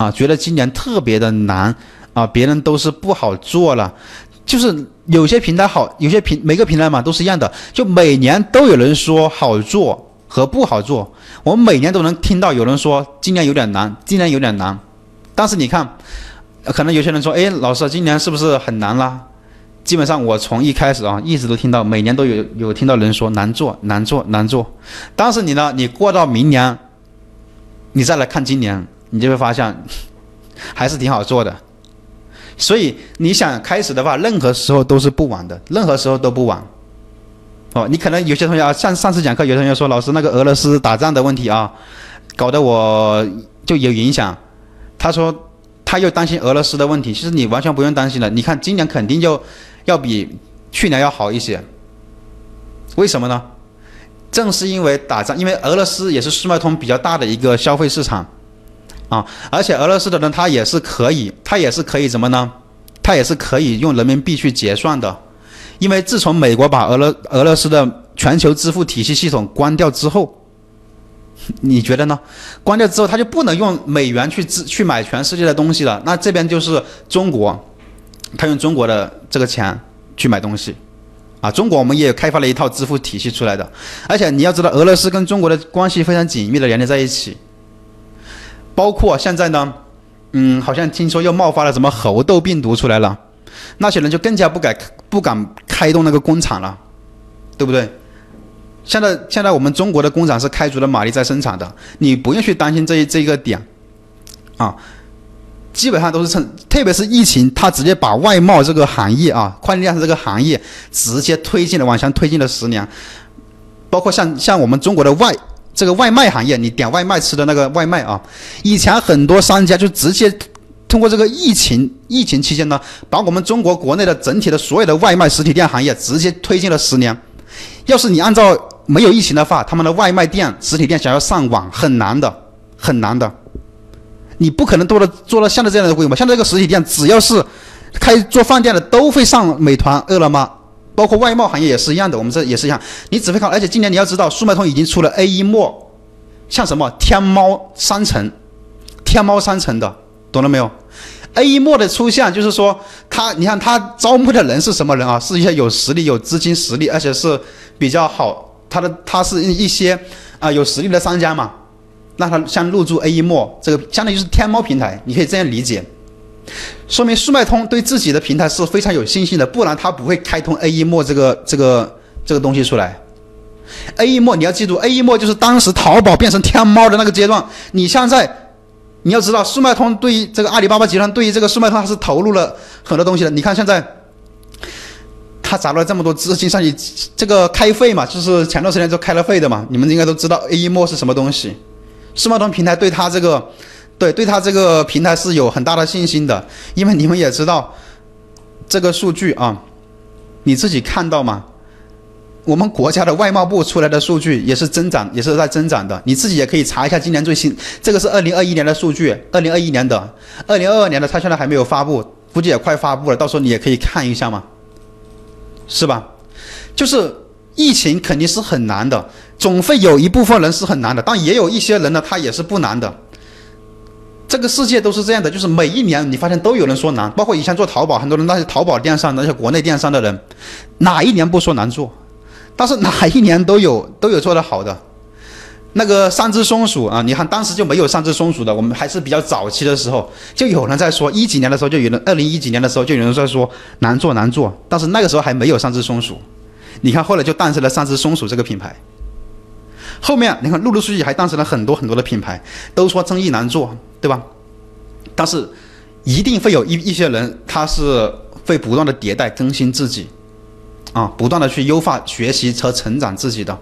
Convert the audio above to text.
啊，觉得今年特别的难啊，别人都是不好做了，就是有些平台好，有些平每个平台嘛都是一样的，就每年都有人说好做和不好做，我们每年都能听到有人说今年有点难，今年有点难，但是你看，可能有些人说，哎，老师今年是不是很难啦？基本上我从一开始啊，一直都听到，每年都有有听到人说难做难做难做，但是你呢，你过到明年，你再来看今年，你就会发现 还是挺好做的。所以你想开始的话，任何时候都是不晚的，任何时候都不晚。哦，你可能有些同学啊，上上次讲课，有同学说老师那个俄罗斯打仗的问题啊，搞得我就有影响。他说他又担心俄罗斯的问题，其实你完全不用担心的。你看今年肯定就。要比去年要好一些，为什么呢？正是因为打仗，因为俄罗斯也是速卖通比较大的一个消费市场，啊，而且俄罗斯的人他也是可以，他也是可以怎么呢？他也是可以用人民币去结算的，因为自从美国把俄罗俄罗斯的全球支付体系系统关掉之后，你觉得呢？关掉之后，他就不能用美元去支去买全世界的东西了。那这边就是中国。他用中国的这个钱去买东西，啊，中国我们也开发了一套支付体系出来的，而且你要知道，俄罗斯跟中国的关系非常紧密的连接在一起，包括现在呢，嗯，好像听说又冒发了什么猴痘病毒出来了，那些人就更加不敢不敢开动那个工厂了，对不对？现在现在我们中国的工厂是开足了马力在生产的，你不用去担心这一这一个点，啊。基本上都是趁，特别是疫情，它直接把外贸这个行业啊，快递电商这个行业直接推进了，往前推进了十年。包括像像我们中国的外这个外卖行业，你点外卖吃的那个外卖啊，以前很多商家就直接通过这个疫情疫情期间呢，把我们中国国内的整体的所有的外卖实体店行业直接推进了十年。要是你按照没有疫情的话，他们的外卖店实体店想要上网很难的，很难的。你不可能做了做了像这样的规模，像这个实体店，只要是开做饭店的都会上美团、饿了么，包括外贸行业也是一样的。我们这也是一样，你只会看，而且今年你要知道，速卖通已经出了 A 一墨，像什么天猫商城、天猫商城的，懂了没有？A 一墨的出现就是说，他你看他招募的人是什么人啊？是一些有实力、有资金实力，而且是比较好，他的他是一些啊有实力的商家嘛。那他像入驻 A 一墨这个，相当于是天猫平台，你可以这样理解，说明速卖通对自己的平台是非常有信心的，不然他不会开通 A 一墨这个这个这个东西出来。A 一墨你要记住，A 一墨就是当时淘宝变成天猫的那个阶段。你现在你要知道，速卖通对于这个阿里巴巴集团对于这个速卖通它是投入了很多东西的。你看现在他砸了这么多资金上去，这个开会嘛，就是前段时间就开了会的嘛，你们应该都知道 A 一墨是什么东西。速卖通平台对他这个，对对他这个平台是有很大的信心的，因为你们也知道这个数据啊，你自己看到吗？我们国家的外贸部出来的数据也是增长，也是在增长的。你自己也可以查一下今年最新，这个是二零二一年的数据，二零二一年的，二零二二年的它现在还没有发布，估计也快发布了，到时候你也可以看一下嘛，是吧？就是疫情肯定是很难的。总会有一部分人是很难的，但也有一些人呢，他也是不难的。这个世界都是这样的，就是每一年你发现都有人说难，包括以前做淘宝，很多人那些淘宝电商那些国内电商的人，哪一年不说难做？但是哪一年都有都有做得好的。那个三只松鼠啊，你看当时就没有三只松鼠的，我们还是比较早期的时候，就有人在说一几年的时候就有人，二零一几年的时候就有人在说难做难做，但是那个时候还没有三只松鼠。你看后来就诞生了三只松鼠这个品牌。后面你看，陆陆续续还诞生了很多很多的品牌，都说生意难做，对吧？但是一定会有一一些人，他是会不断的迭代更新自己，啊，不断的去优化、学习和成长自己的。